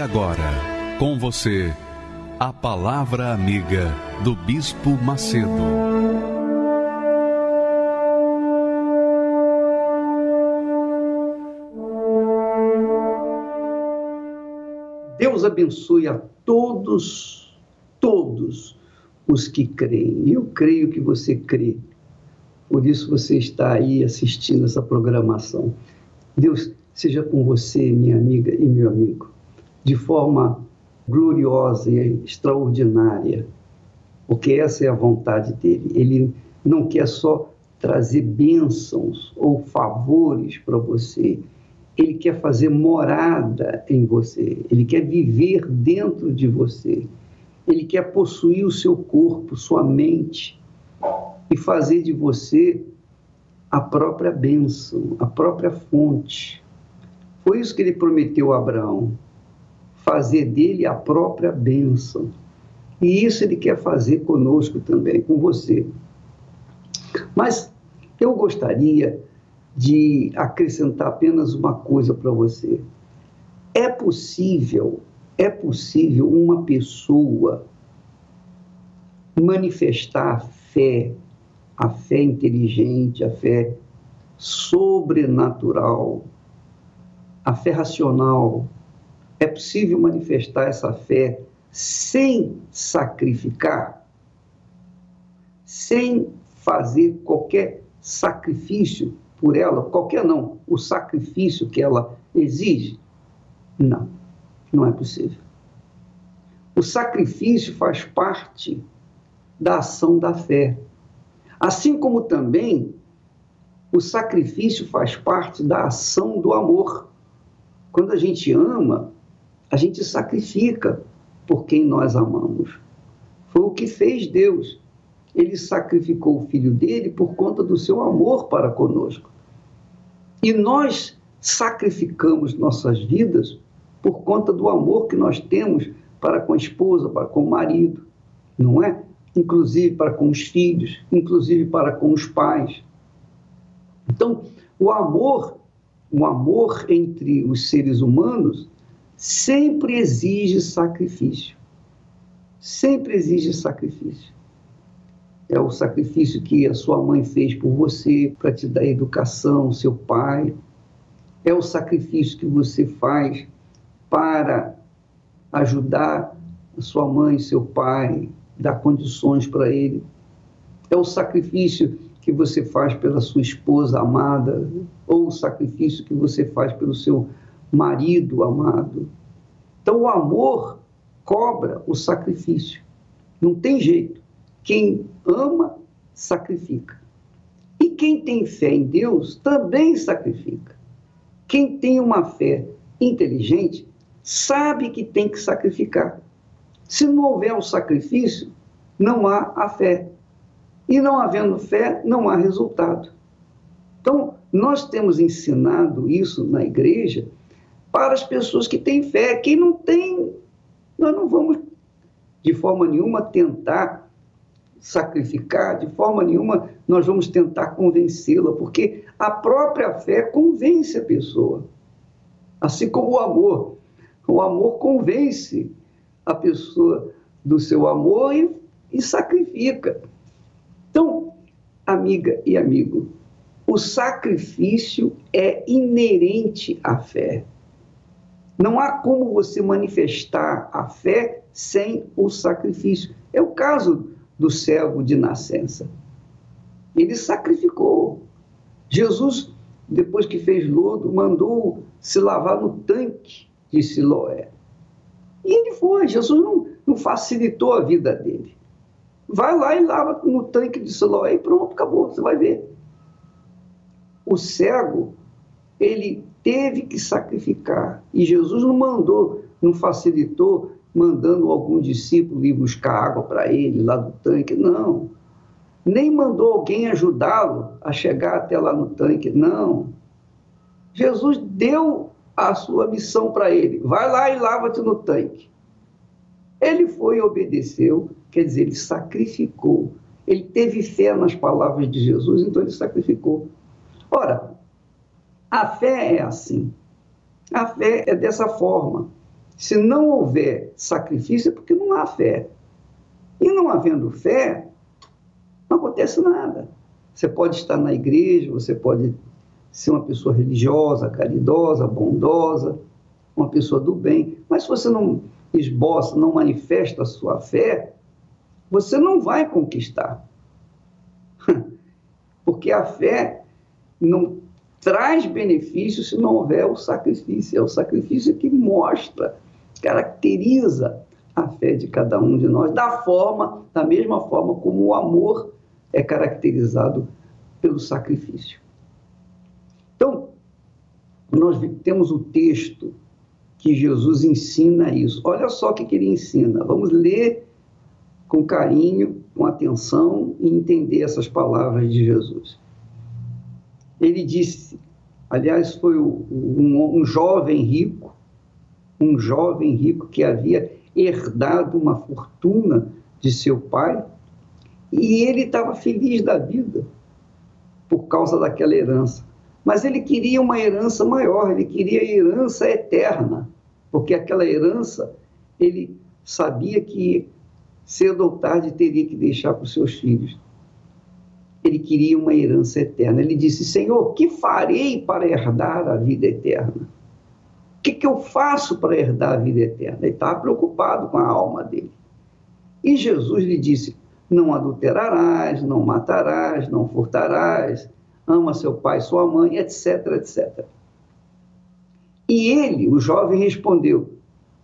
Agora, com você, a Palavra Amiga do Bispo Macedo. Deus abençoe a todos, todos os que creem. Eu creio que você crê. Por isso você está aí assistindo essa programação. Deus seja com você, minha amiga e meu amigo de forma gloriosa e extraordinária, porque essa é a vontade dele. Ele não quer só trazer bênçãos ou favores para você, ele quer fazer morada em você, ele quer viver dentro de você, ele quer possuir o seu corpo, sua mente e fazer de você a própria bênção, a própria fonte. Foi isso que ele prometeu a Abraão fazer dele a própria bênção. E isso ele quer fazer conosco também, com você. Mas eu gostaria de acrescentar apenas uma coisa para você. É possível, é possível uma pessoa manifestar a fé, a fé inteligente, a fé sobrenatural, a fé racional, é possível manifestar essa fé sem sacrificar, sem fazer qualquer sacrifício por ela, qualquer não, o sacrifício que ela exige? Não, não é possível. O sacrifício faz parte da ação da fé. Assim como também o sacrifício faz parte da ação do amor. Quando a gente ama, a gente sacrifica por quem nós amamos. Foi o que fez Deus. Ele sacrificou o filho dele por conta do seu amor para conosco. E nós sacrificamos nossas vidas por conta do amor que nós temos para com a esposa, para com o marido, não é? Inclusive para com os filhos, inclusive para com os pais. Então, o amor, o amor entre os seres humanos sempre exige sacrifício. Sempre exige sacrifício. É o sacrifício que a sua mãe fez por você para te dar educação, seu pai. É o sacrifício que você faz para ajudar a sua mãe, seu pai, dar condições para ele. É o sacrifício que você faz pela sua esposa amada, ou o sacrifício que você faz pelo seu marido amado. Então, o amor cobra o sacrifício. Não tem jeito. Quem ama, sacrifica. E quem tem fé em Deus também sacrifica. Quem tem uma fé inteligente sabe que tem que sacrificar. Se não houver o sacrifício, não há a fé. E não havendo fé, não há resultado. Então, nós temos ensinado isso na igreja para as pessoas que têm fé. Quem não tem, nós não vamos de forma nenhuma tentar sacrificar, de forma nenhuma nós vamos tentar convencê-la, porque a própria fé convence a pessoa. Assim como o amor. O amor convence a pessoa do seu amor e, e sacrifica. Então, amiga e amigo, o sacrifício é inerente à fé. Não há como você manifestar a fé sem o sacrifício. É o caso do cego de nascença. Ele sacrificou. Jesus, depois que fez lodo, mandou se lavar no tanque de Siloé. E ele foi. Jesus não, não facilitou a vida dele. Vai lá e lava no tanque de Siloé e pronto, acabou, você vai ver. O cego ele teve que sacrificar. E Jesus não mandou, não facilitou, mandando algum discípulo ir buscar água para ele lá do tanque. Não. Nem mandou alguém ajudá-lo a chegar até lá no tanque. Não. Jesus deu a sua missão para ele. Vai lá e lava-te no tanque. Ele foi e obedeceu, quer dizer, ele sacrificou. Ele teve fé nas palavras de Jesus, então ele sacrificou. Ora, a fé é assim. A fé é dessa forma. Se não houver sacrifício, é porque não há fé. E não havendo fé, não acontece nada. Você pode estar na igreja, você pode ser uma pessoa religiosa, caridosa, bondosa, uma pessoa do bem, mas se você não esboça, não manifesta a sua fé, você não vai conquistar. Porque a fé não traz benefício se não houver o sacrifício. É o sacrifício que mostra, caracteriza a fé de cada um de nós, da forma, da mesma forma como o amor é caracterizado pelo sacrifício. Então, nós temos o texto que Jesus ensina isso. Olha só o que, que ele ensina. Vamos ler com carinho, com atenção e entender essas palavras de Jesus. Ele disse, aliás, foi um, um jovem rico, um jovem rico que havia herdado uma fortuna de seu pai e ele estava feliz da vida por causa daquela herança. Mas ele queria uma herança maior, ele queria herança eterna, porque aquela herança ele sabia que cedo ou tarde teria que deixar para os seus filhos ele queria uma herança eterna. Ele disse: Senhor, que farei para herdar a vida eterna? O que, que eu faço para herdar a vida eterna? Ele estava preocupado com a alma dele. E Jesus lhe disse: Não adulterarás, não matarás, não furtarás, ama seu pai sua mãe, etc, etc. E ele, o jovem, respondeu: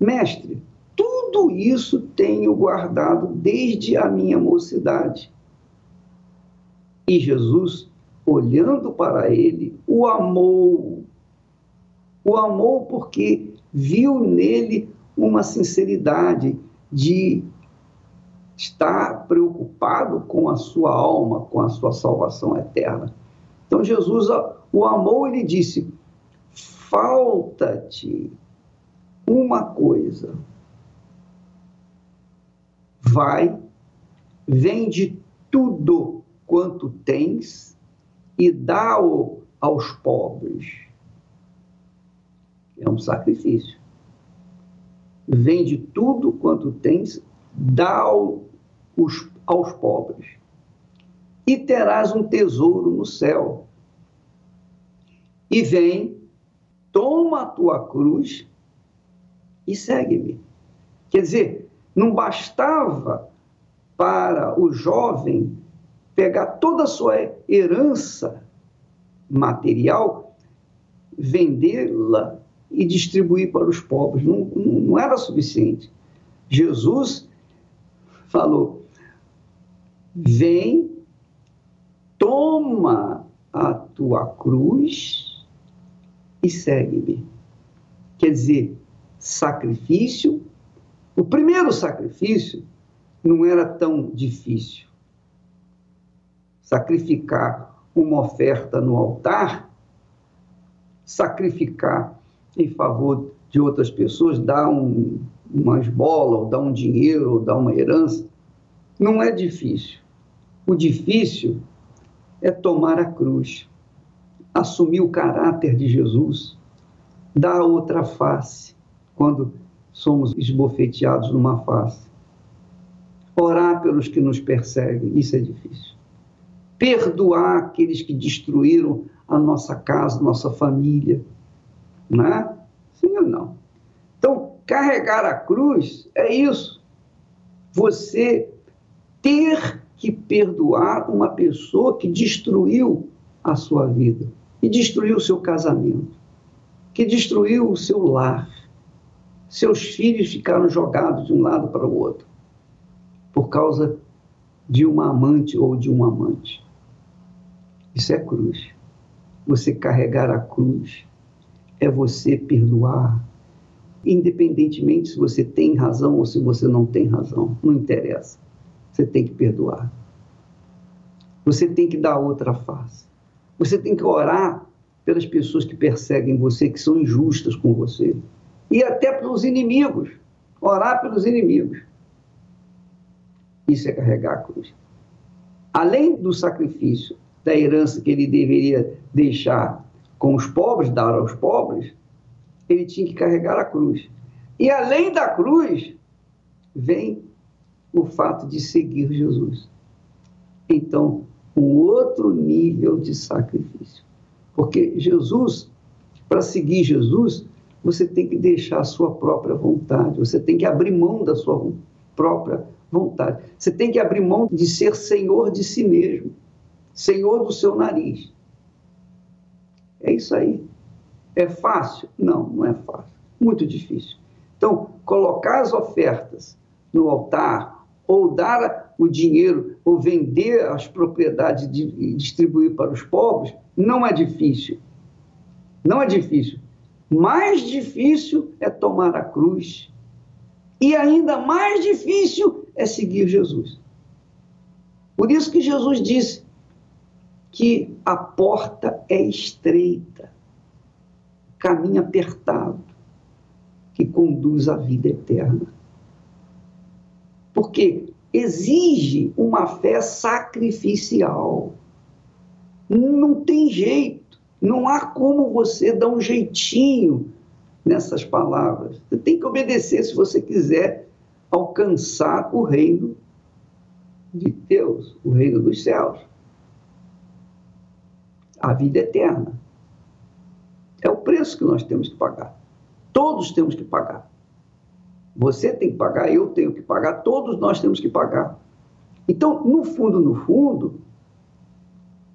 Mestre, tudo isso tenho guardado desde a minha mocidade. E Jesus, olhando para ele, o amou. O amou porque viu nele uma sinceridade de estar preocupado com a sua alma, com a sua salvação eterna. Então Jesus o amou e lhe disse: falta-te uma coisa. Vai, vende tudo quanto tens e dá-o aos pobres. É um sacrifício. Vende tudo quanto tens, dá-o aos pobres. E terás um tesouro no céu. E vem, toma a tua cruz e segue-me. Quer dizer, não bastava para o jovem pegar toda a sua herança material, vendê-la e distribuir para os pobres. Não, não era suficiente. Jesus falou: vem, toma a tua cruz e segue-me. Quer dizer, sacrifício. O primeiro sacrifício não era tão difícil sacrificar uma oferta no altar, sacrificar em favor de outras pessoas, dar um, uma esmola, ou dar um dinheiro, ou dar uma herança, não é difícil. O difícil é tomar a cruz, assumir o caráter de Jesus, dar outra face quando somos esbofeteados numa face. Orar pelos que nos perseguem, isso é difícil perdoar aqueles que destruíram a nossa casa, nossa família. Não é? Sim ou não? Então, carregar a cruz é isso. Você ter que perdoar uma pessoa que destruiu a sua vida, que destruiu o seu casamento, que destruiu o seu lar. Seus filhos ficaram jogados de um lado para o outro por causa de uma amante ou de um amante. Isso é cruz. você carregar a cruz, é você perdoar, independentemente se você tem razão ou se você não tem razão, não interessa. Você tem que perdoar. Você tem que dar outra face. Você tem que orar pelas pessoas que perseguem você, que são injustas com você. E até pelos inimigos. Orar pelos inimigos. Isso é carregar a cruz. Além do sacrifício, da herança que ele deveria deixar com os pobres, dar aos pobres, ele tinha que carregar a cruz. E além da cruz, vem o fato de seguir Jesus. Então, um outro nível de sacrifício. Porque Jesus, para seguir Jesus, você tem que deixar a sua própria vontade, você tem que abrir mão da sua própria vontade. Você tem que abrir mão de ser senhor de si mesmo, senhor do seu nariz. É isso aí. É fácil? Não, não é fácil. Muito difícil. Então, colocar as ofertas no altar, ou dar o dinheiro, ou vender as propriedades e distribuir para os pobres, não é difícil. Não é difícil. Mais difícil é tomar a cruz. E ainda mais difícil é seguir Jesus. Por isso que Jesus disse que a porta é estreita caminho apertado que conduz à vida eterna. Porque exige uma fé sacrificial. Não tem jeito, não há como você dar um jeitinho nessas palavras. Você tem que obedecer se você quiser alcançar o reino de Deus, o reino dos céus. A vida eterna. É o preço que nós temos que pagar. Todos temos que pagar. Você tem que pagar, eu tenho que pagar, todos nós temos que pagar. Então, no fundo, no fundo,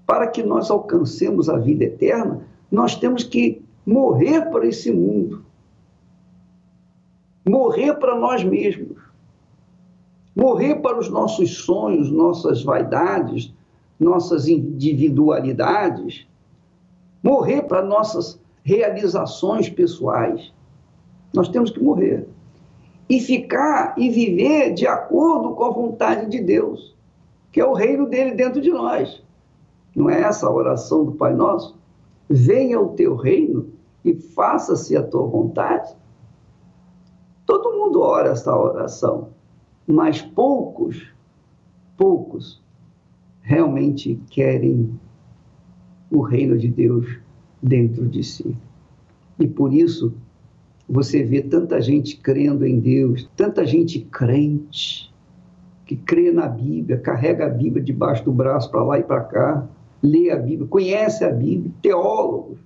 para que nós alcancemos a vida eterna, nós temos que morrer para esse mundo. Morrer para nós mesmos. Morrer para os nossos sonhos, nossas vaidades, nossas individualidades. Morrer para nossas realizações pessoais. Nós temos que morrer. E ficar e viver de acordo com a vontade de Deus, que é o reino dele dentro de nós. Não é essa a oração do Pai Nosso? Venha o teu reino e faça-se a tua vontade. Todo mundo ora essa oração, mas poucos, poucos realmente querem o reino de Deus dentro de si. E por isso você vê tanta gente crendo em Deus, tanta gente crente, que crê na Bíblia, carrega a Bíblia debaixo do braço para lá e para cá, lê a Bíblia, conhece a Bíblia, teólogos,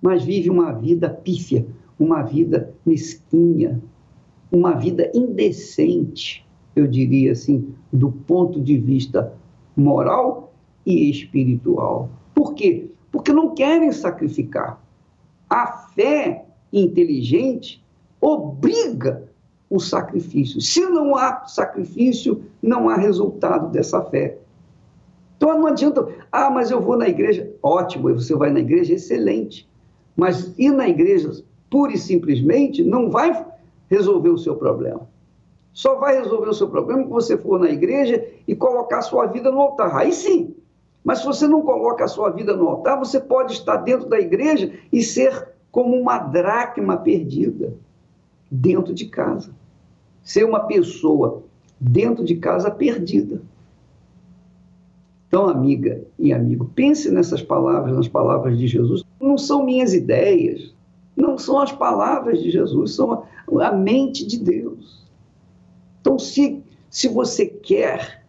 mas vive uma vida pífia, uma vida mesquinha, uma vida indecente, eu diria assim, do ponto de vista moral e espiritual. Por quê? porque não querem sacrificar. A fé inteligente obriga o sacrifício. Se não há sacrifício, não há resultado dessa fé. Então não adianta, ah, mas eu vou na igreja. Ótimo, você vai na igreja, excelente. Mas ir na igreja pura e simplesmente não vai resolver o seu problema. Só vai resolver o seu problema quando você for na igreja e colocar a sua vida no altar. Aí sim, mas se você não coloca a sua vida no altar, você pode estar dentro da igreja e ser como uma dracma perdida dentro de casa. Ser uma pessoa dentro de casa perdida. Então, amiga e amigo, pense nessas palavras, nas palavras de Jesus. Não são minhas ideias, não são as palavras de Jesus, são a, a mente de Deus. Então, se, se você quer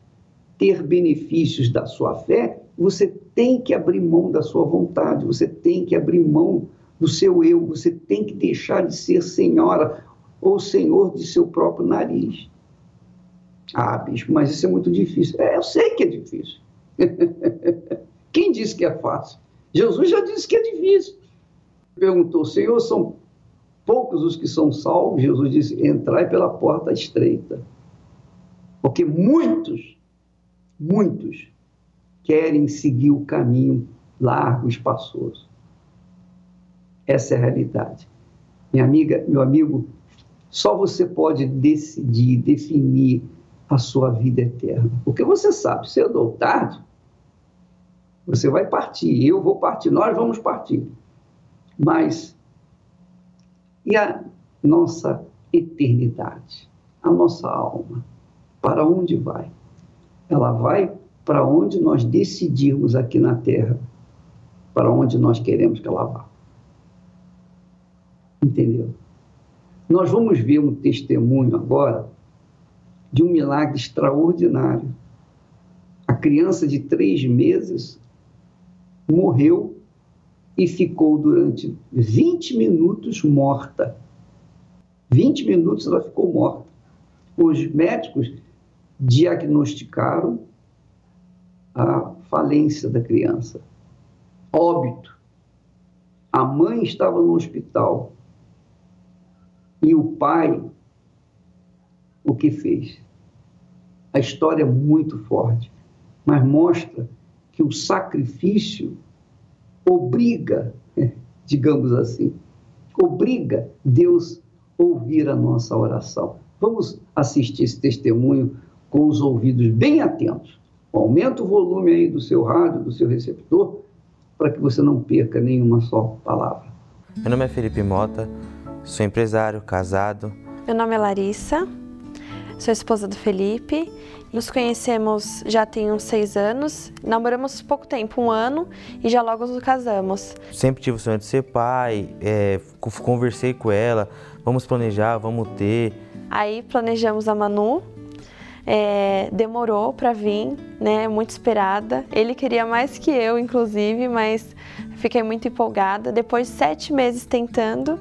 ter benefícios da sua fé, você tem que abrir mão da sua vontade, você tem que abrir mão do seu eu, você tem que deixar de ser senhora ou senhor de seu próprio nariz. Ah, bispo, mas isso é muito difícil. É, eu sei que é difícil. Quem disse que é fácil? Jesus já disse que é difícil. Perguntou, Senhor, são poucos os que são salvos? Jesus disse, entrai pela porta estreita. Porque muitos, muitos querem seguir o caminho largo, espaçoso. Essa é a realidade. Minha amiga, meu amigo, só você pode decidir, definir a sua vida eterna. Porque você sabe, cedo ou tarde, você vai partir, eu vou partir, nós vamos partir. Mas e a nossa eternidade, a nossa alma, para onde vai? Ela vai para onde nós decidirmos aqui na Terra, para onde nós queremos que ela vá. Entendeu? Nós vamos ver um testemunho agora de um milagre extraordinário. A criança de três meses morreu e ficou durante 20 minutos morta. 20 minutos ela ficou morta. Os médicos diagnosticaram a falência da criança, óbito. A mãe estava no hospital e o pai, o que fez? A história é muito forte, mas mostra que o sacrifício obriga, digamos assim, obriga Deus a ouvir a nossa oração. Vamos assistir esse testemunho com os ouvidos bem atentos. Aumenta o volume aí do seu rádio, do seu receptor, para que você não perca nenhuma só palavra. Meu nome é Felipe Mota, Sou empresário, casado. Meu nome é Larissa, sou esposa do Felipe. Nos conhecemos já tem uns seis anos, namoramos pouco tempo, um ano, e já logo nos casamos. Sempre tive o sonho de ser pai, é, conversei com ela, vamos planejar, vamos ter. Aí planejamos a Manu, é, demorou para vir, né? Muito esperada. Ele queria mais que eu, inclusive, mas fiquei muito empolgada. Depois de sete meses tentando,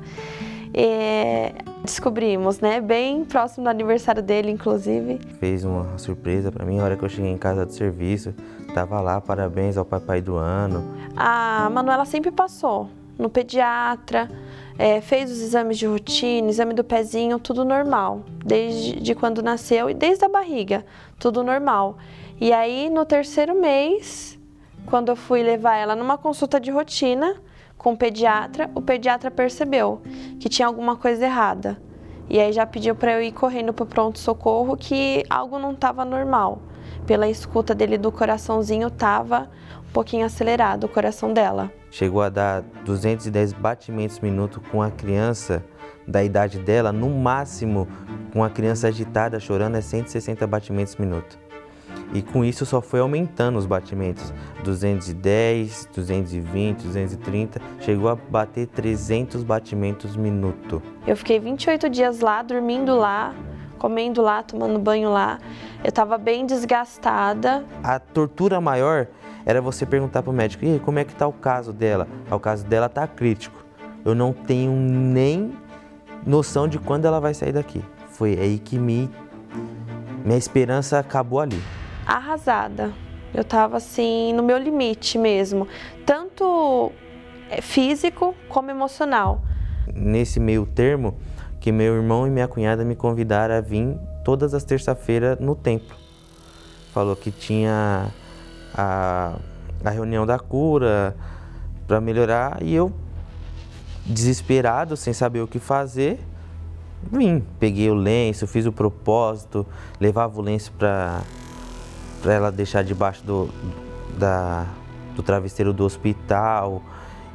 é, descobrimos, né? Bem próximo do aniversário dele, inclusive. Fez uma surpresa para mim na hora que eu cheguei em casa do serviço. Tava lá, parabéns ao papai do ano. A Manuela sempre passou no pediatra, é, fez os exames de rotina, exame do pezinho, tudo normal, desde de quando nasceu e desde a barriga, tudo normal. E aí no terceiro mês, quando eu fui levar ela numa consulta de rotina, com o pediatra, o pediatra percebeu que tinha alguma coisa errada. E aí já pediu para eu ir correndo para o pronto-socorro que algo não estava normal. Pela escuta dele do coraçãozinho, estava um pouquinho acelerado o coração dela. Chegou a dar 210 batimentos minuto com a criança da idade dela, no máximo, com a criança agitada, chorando, é 160 batimentos minuto. E com isso só foi aumentando os batimentos. 210, 220, 230, chegou a bater 300 batimentos minuto. Eu fiquei 28 dias lá, dormindo lá, comendo lá, tomando banho lá. Eu estava bem desgastada. A tortura maior era você perguntar para o médico: "E como é que está o caso dela?". Ah, o caso dela está crítico. Eu não tenho nem noção de quando ela vai sair daqui. Foi aí que me minha esperança acabou ali arrasada. Eu estava assim no meu limite mesmo, tanto é, físico como emocional. Nesse meio termo, que meu irmão e minha cunhada me convidaram a vir todas as terça-feiras no templo. Falou que tinha a, a reunião da cura para melhorar e eu desesperado, sem saber o que fazer, vim. Peguei o lenço, fiz o propósito, levava o lenço para para ela deixar debaixo do, da, do travesseiro do hospital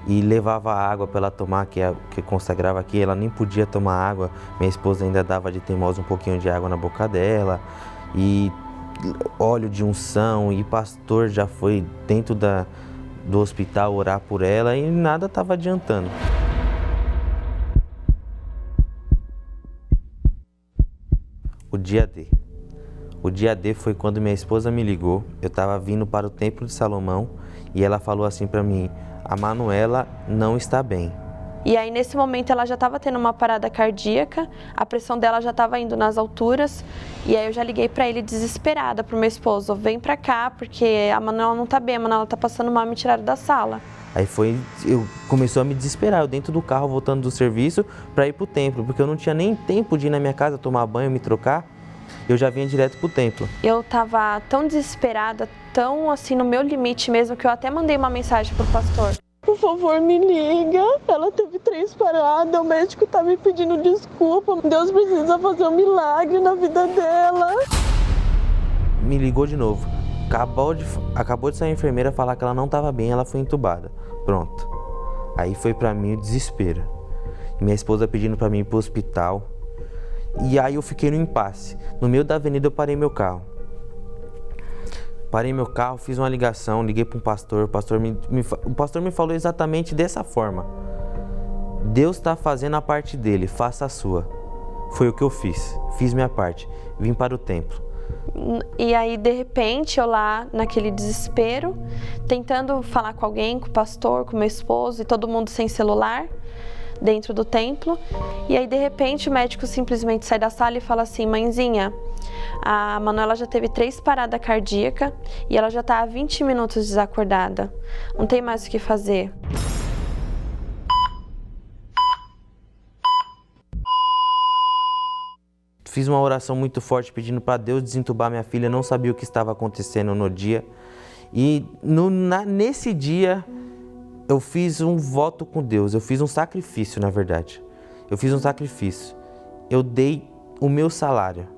e levava água para ela tomar, que, é, que consagrava aqui. Ela nem podia tomar água. Minha esposa ainda dava de teimosa um pouquinho de água na boca dela. E óleo de unção. E pastor já foi dentro da, do hospital orar por ela e nada estava adiantando. O dia D. O dia D foi quando minha esposa me ligou. Eu estava vindo para o Templo de Salomão e ela falou assim para mim: "A Manuela não está bem". E aí nesse momento ela já estava tendo uma parada cardíaca, a pressão dela já estava indo nas alturas, e aí eu já liguei para ele desesperada pro meu esposo, vem para cá porque a Manuela não tá bem, a Manuela tá passando mal, me tiraram da sala. Aí foi, eu começou a me desesperar, eu dentro do carro voltando do serviço para ir pro templo, porque eu não tinha nem tempo de ir na minha casa tomar banho, me trocar. Eu já vinha direto pro templo. Eu tava tão desesperada, tão assim no meu limite mesmo, que eu até mandei uma mensagem pro pastor. Por favor, me liga. Ela teve três paradas, o médico tá me pedindo desculpa. Deus precisa fazer um milagre na vida dela. Me ligou de novo. Acabou de, acabou de sair a enfermeira falar que ela não estava bem, ela foi entubada. Pronto. Aí foi para mim o desespero. Minha esposa pedindo para mim ir pro hospital. E aí eu fiquei no impasse. No meio da avenida eu parei meu carro. Parei meu carro, fiz uma ligação, liguei para um pastor. O pastor me, me, o pastor me falou exatamente dessa forma: Deus está fazendo a parte dele, faça a sua. Foi o que eu fiz. Fiz minha parte. Vim para o templo. E aí, de repente, eu lá naquele desespero, tentando falar com alguém, com o pastor, com meu esposo e todo mundo sem celular dentro do templo. E aí, de repente, o médico simplesmente sai da sala e fala assim: Mãezinha, a Manuela já teve três paradas cardíacas e ela já está há 20 minutos desacordada. Não tem mais o que fazer. Fiz uma oração muito forte pedindo para Deus desentubar minha filha. Não sabia o que estava acontecendo no dia. E no, na, nesse dia eu fiz um voto com Deus. Eu fiz um sacrifício, na verdade. Eu fiz um sacrifício. Eu dei o meu salário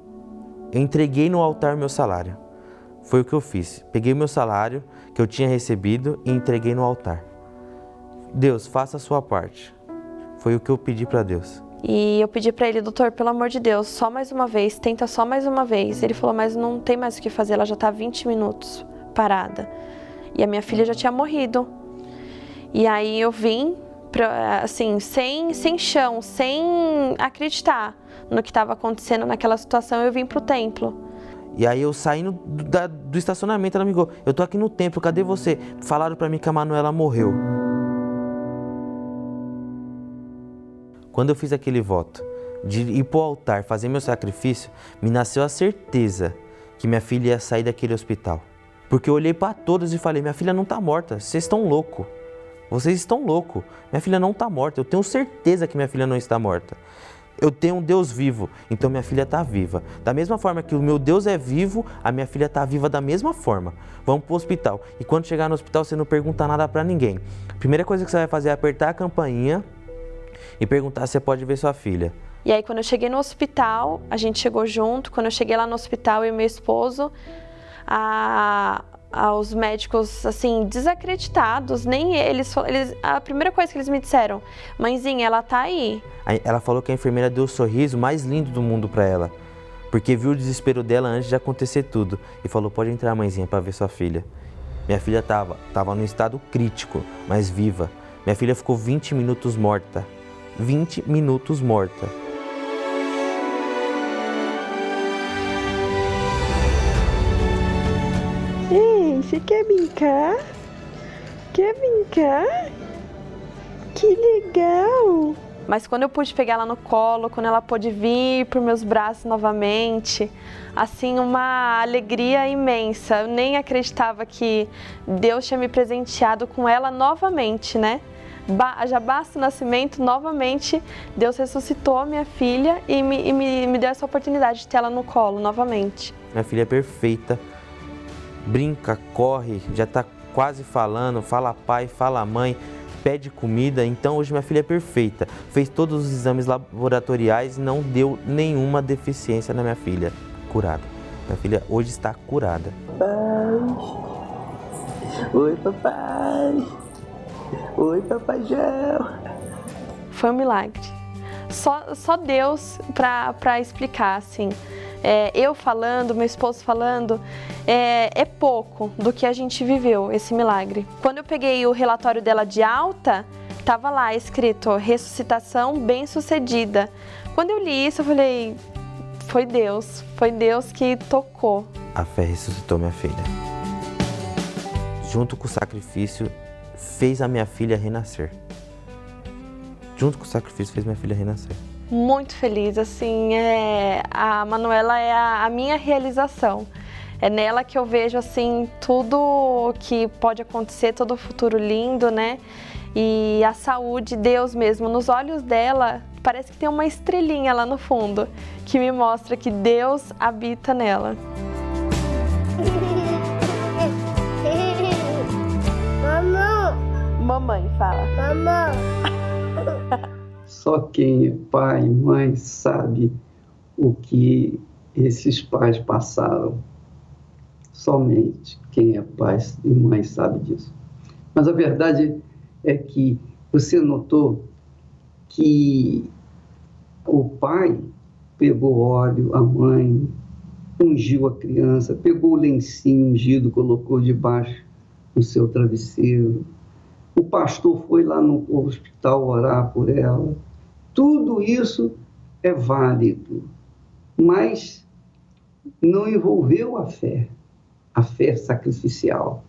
eu entreguei no altar meu salário. Foi o que eu fiz. Peguei meu salário que eu tinha recebido e entreguei no altar. Deus, faça a sua parte. Foi o que eu pedi para Deus. E eu pedi para ele, doutor, pelo amor de Deus, só mais uma vez, tenta só mais uma vez. Ele falou, mas não tem mais o que fazer, ela já está 20 minutos parada. E a minha filha já tinha morrido. E aí eu vim, pra, assim, sem, sem chão, sem acreditar no que estava acontecendo naquela situação, eu vim para o templo. E aí eu saindo do, da, do estacionamento, ela me ligou, eu tô aqui no templo, cadê você? Falaram para mim que a Manuela morreu. Quando eu fiz aquele voto de ir pro altar, fazer meu sacrifício, me nasceu a certeza que minha filha ia sair daquele hospital. Porque eu olhei para todos e falei: minha filha não tá morta, vocês estão louco. Vocês estão louco. Minha filha não está morta. Eu tenho certeza que minha filha não está morta. Eu tenho um Deus vivo, então minha filha está viva. Da mesma forma que o meu Deus é vivo, a minha filha está viva da mesma forma. Vamos para o hospital. E quando chegar no hospital, você não pergunta nada para ninguém. A primeira coisa que você vai fazer é apertar a campainha e perguntar se você pode ver sua filha. E aí, quando eu cheguei no hospital, a gente chegou junto. Quando eu cheguei lá no hospital, eu e meu esposo, a, aos médicos assim desacreditados, nem eles, eles, a primeira coisa que eles me disseram, mãezinha, ela tá aí. Ela falou que a enfermeira deu o sorriso mais lindo do mundo para ela, porque viu o desespero dela antes de acontecer tudo e falou: "Pode entrar, mãezinha, para ver sua filha". Minha filha tava, tava no estado crítico, mas viva. Minha filha ficou 20 minutos morta. 20 minutos morta. Você quer brincar? Quer brincar? Que legal! Mas quando eu pude pegar ela no colo, quando ela pôde vir por meus braços novamente, assim, uma alegria imensa. Eu nem acreditava que Deus tinha me presenteado com ela novamente, né? Já basta o nascimento, novamente Deus ressuscitou a minha filha e, me, e me, me deu essa oportunidade de ter ela no colo novamente. Minha filha é perfeita, brinca, corre, já está quase falando, fala pai, fala mãe, pede comida. Então hoje minha filha é perfeita. Fez todos os exames laboratoriais e não deu nenhuma deficiência na minha filha. Curada. Minha filha hoje está curada. Papai. Oi, papai. Oi, papai Gel. Foi um milagre. Só, só Deus para explicar, assim é, eu falando, meu esposo falando, é, é pouco do que a gente viveu, esse milagre. Quando eu peguei o relatório dela de alta, estava lá escrito ressuscitação bem sucedida. Quando eu li isso, eu falei, foi Deus, foi Deus que tocou. A fé ressuscitou minha filha. Junto com o sacrifício, fez a minha filha renascer. Junto com o sacrifício, fez minha filha renascer muito feliz, assim, é, a Manuela é a, a, minha realização. É nela que eu vejo, assim, tudo que pode acontecer, todo o futuro lindo, né? E a saúde, Deus mesmo, nos olhos dela, parece que tem uma estrelinha lá no fundo que me mostra que Deus habita nela. Mamãe. Mamãe, fala. Mamãe. Só quem é pai e mãe sabe o que esses pais passaram. Somente quem é pai e mãe sabe disso. Mas a verdade é que você notou que o pai pegou óleo, a mãe ungiu a criança, pegou o lencinho ungido, colocou debaixo do seu travesseiro. O pastor foi lá no hospital orar por ela. Tudo isso é válido, mas não envolveu a fé, a fé sacrificial.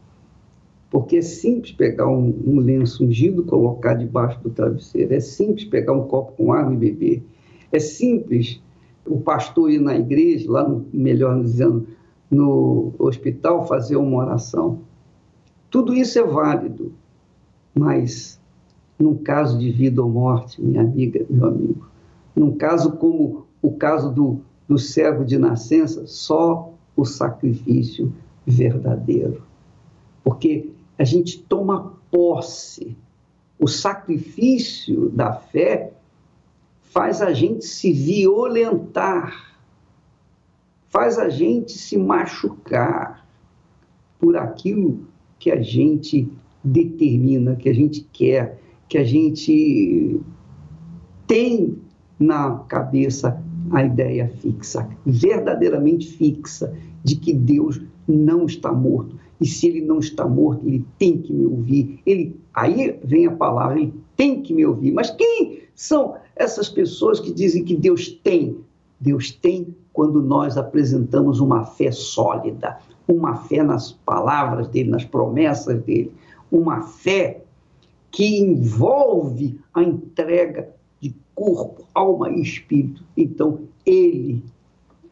Porque é simples pegar um, um lenço ungido, colocar debaixo do travesseiro, é simples pegar um copo com água e beber, é simples o pastor ir na igreja, lá no, melhor dizendo, no hospital, fazer uma oração. Tudo isso é válido, mas num caso de vida ou morte, minha amiga, meu amigo, num caso como o caso do, do cego de nascença, só o sacrifício verdadeiro. Porque a gente toma posse. O sacrifício da fé faz a gente se violentar, faz a gente se machucar por aquilo que a gente determina, que a gente quer, que a gente tem na cabeça a ideia fixa, verdadeiramente fixa, de que Deus não está morto. E se ele não está morto, ele tem que me ouvir. Ele, aí vem a palavra, ele tem que me ouvir. Mas quem são essas pessoas que dizem que Deus tem? Deus tem quando nós apresentamos uma fé sólida, uma fé nas palavras dele, nas promessas dele, uma fé que envolve a entrega de corpo, alma e espírito. Então, ele,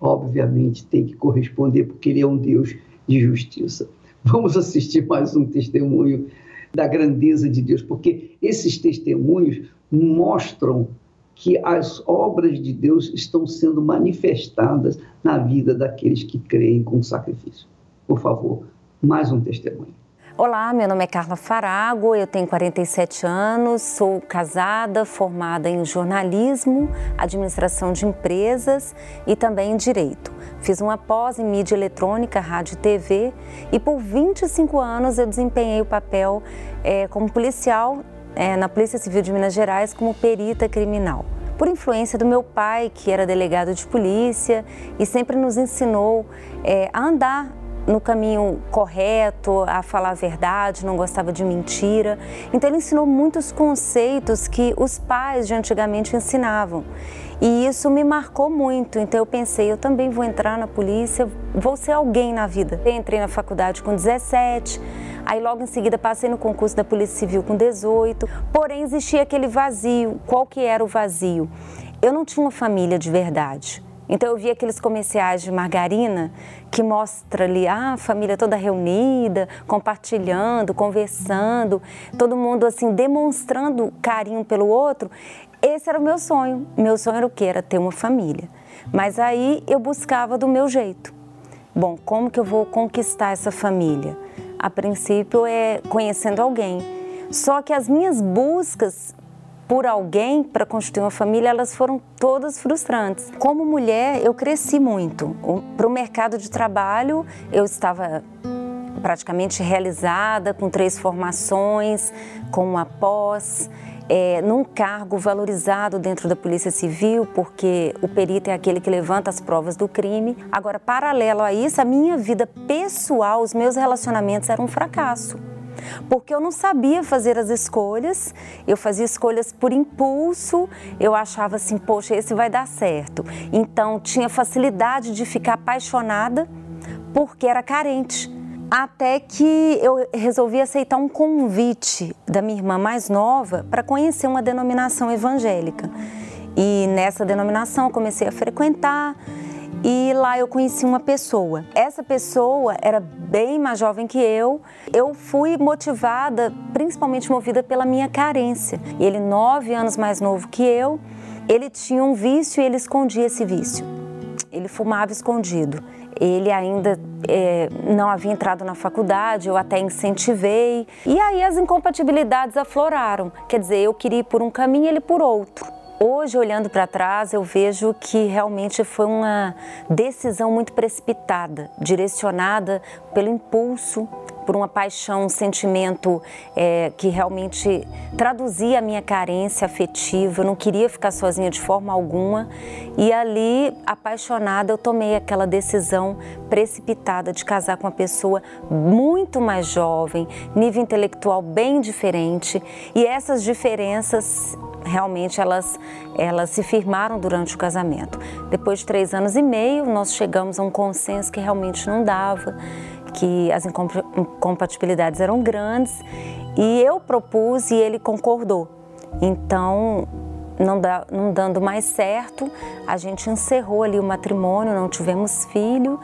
obviamente, tem que corresponder, porque ele é um Deus de justiça. Vamos assistir mais um testemunho da grandeza de Deus, porque esses testemunhos mostram que as obras de Deus estão sendo manifestadas na vida daqueles que creem com sacrifício. Por favor, mais um testemunho. Olá, meu nome é Carla Farago, eu tenho 47 anos, sou casada, formada em jornalismo, administração de empresas e também em direito. Fiz uma pós em mídia eletrônica, rádio e TV e por 25 anos eu desempenhei o papel é, como policial é, na Polícia Civil de Minas Gerais como perita criminal por influência do meu pai, que era delegado de polícia e sempre nos ensinou é, a andar no caminho correto, a falar a verdade, não gostava de mentira. Então ele ensinou muitos conceitos que os pais de antigamente ensinavam. E isso me marcou muito. Então eu pensei, eu também vou entrar na polícia, vou ser alguém na vida. Entrei na faculdade com 17, aí logo em seguida passei no concurso da Polícia Civil com 18. Porém existia aquele vazio. Qual que era o vazio? Eu não tinha uma família de verdade. Então eu vi aqueles comerciais de margarina que mostra ali ah, a família toda reunida, compartilhando, conversando, todo mundo assim demonstrando carinho pelo outro. Esse era o meu sonho. Meu sonho era o quê? Era ter uma família. Mas aí eu buscava do meu jeito. Bom, como que eu vou conquistar essa família? A princípio é conhecendo alguém. Só que as minhas buscas por alguém para constituir uma família, elas foram todas frustrantes. Como mulher, eu cresci muito. Para o mercado de trabalho, eu estava praticamente realizada, com três formações, com uma pós, é, num cargo valorizado dentro da Polícia Civil, porque o perito é aquele que levanta as provas do crime. Agora, paralelo a isso, a minha vida pessoal, os meus relacionamentos eram um fracasso porque eu não sabia fazer as escolhas, eu fazia escolhas por impulso, eu achava assim, poxa, esse vai dar certo. Então tinha facilidade de ficar apaixonada porque era carente. Até que eu resolvi aceitar um convite da minha irmã mais nova para conhecer uma denominação evangélica. E nessa denominação eu comecei a frequentar e lá eu conheci uma pessoa. Essa pessoa era bem mais jovem que eu. Eu fui motivada, principalmente movida pela minha carência. Ele, nove anos mais novo que eu, ele tinha um vício e ele escondia esse vício. Ele fumava escondido. Ele ainda é, não havia entrado na faculdade, eu até incentivei. E aí as incompatibilidades afloraram. Quer dizer, eu queria ir por um caminho, ele por outro. Hoje, olhando para trás, eu vejo que realmente foi uma decisão muito precipitada, direcionada pelo impulso, por uma paixão, um sentimento é, que realmente traduzia a minha carência afetiva. Eu não queria ficar sozinha de forma alguma. E ali, apaixonada, eu tomei aquela decisão precipitada de casar com uma pessoa muito mais jovem, nível intelectual bem diferente. E essas diferenças realmente elas, elas se firmaram durante o casamento. Depois de três anos e meio, nós chegamos a um consenso que realmente não dava, que as incompatibilidades eram grandes e eu propus e ele concordou. Então, não, dá, não dando mais certo, a gente encerrou ali o matrimônio, não tivemos filho.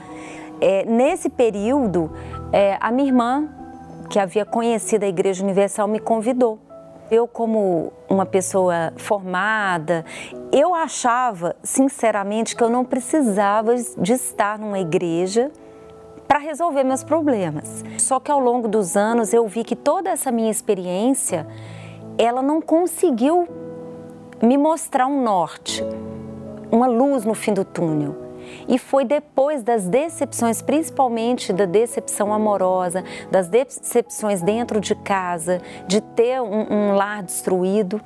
É, nesse período, é, a minha irmã, que havia conhecido a Igreja Universal, me convidou eu, como uma pessoa formada, eu achava, sinceramente, que eu não precisava de estar numa igreja para resolver meus problemas. Só que ao longo dos anos eu vi que toda essa minha experiência, ela não conseguiu me mostrar um norte, uma luz no fim do túnel. E foi depois das decepções, principalmente da decepção amorosa, das decepções dentro de casa, de ter um, um lar destruído,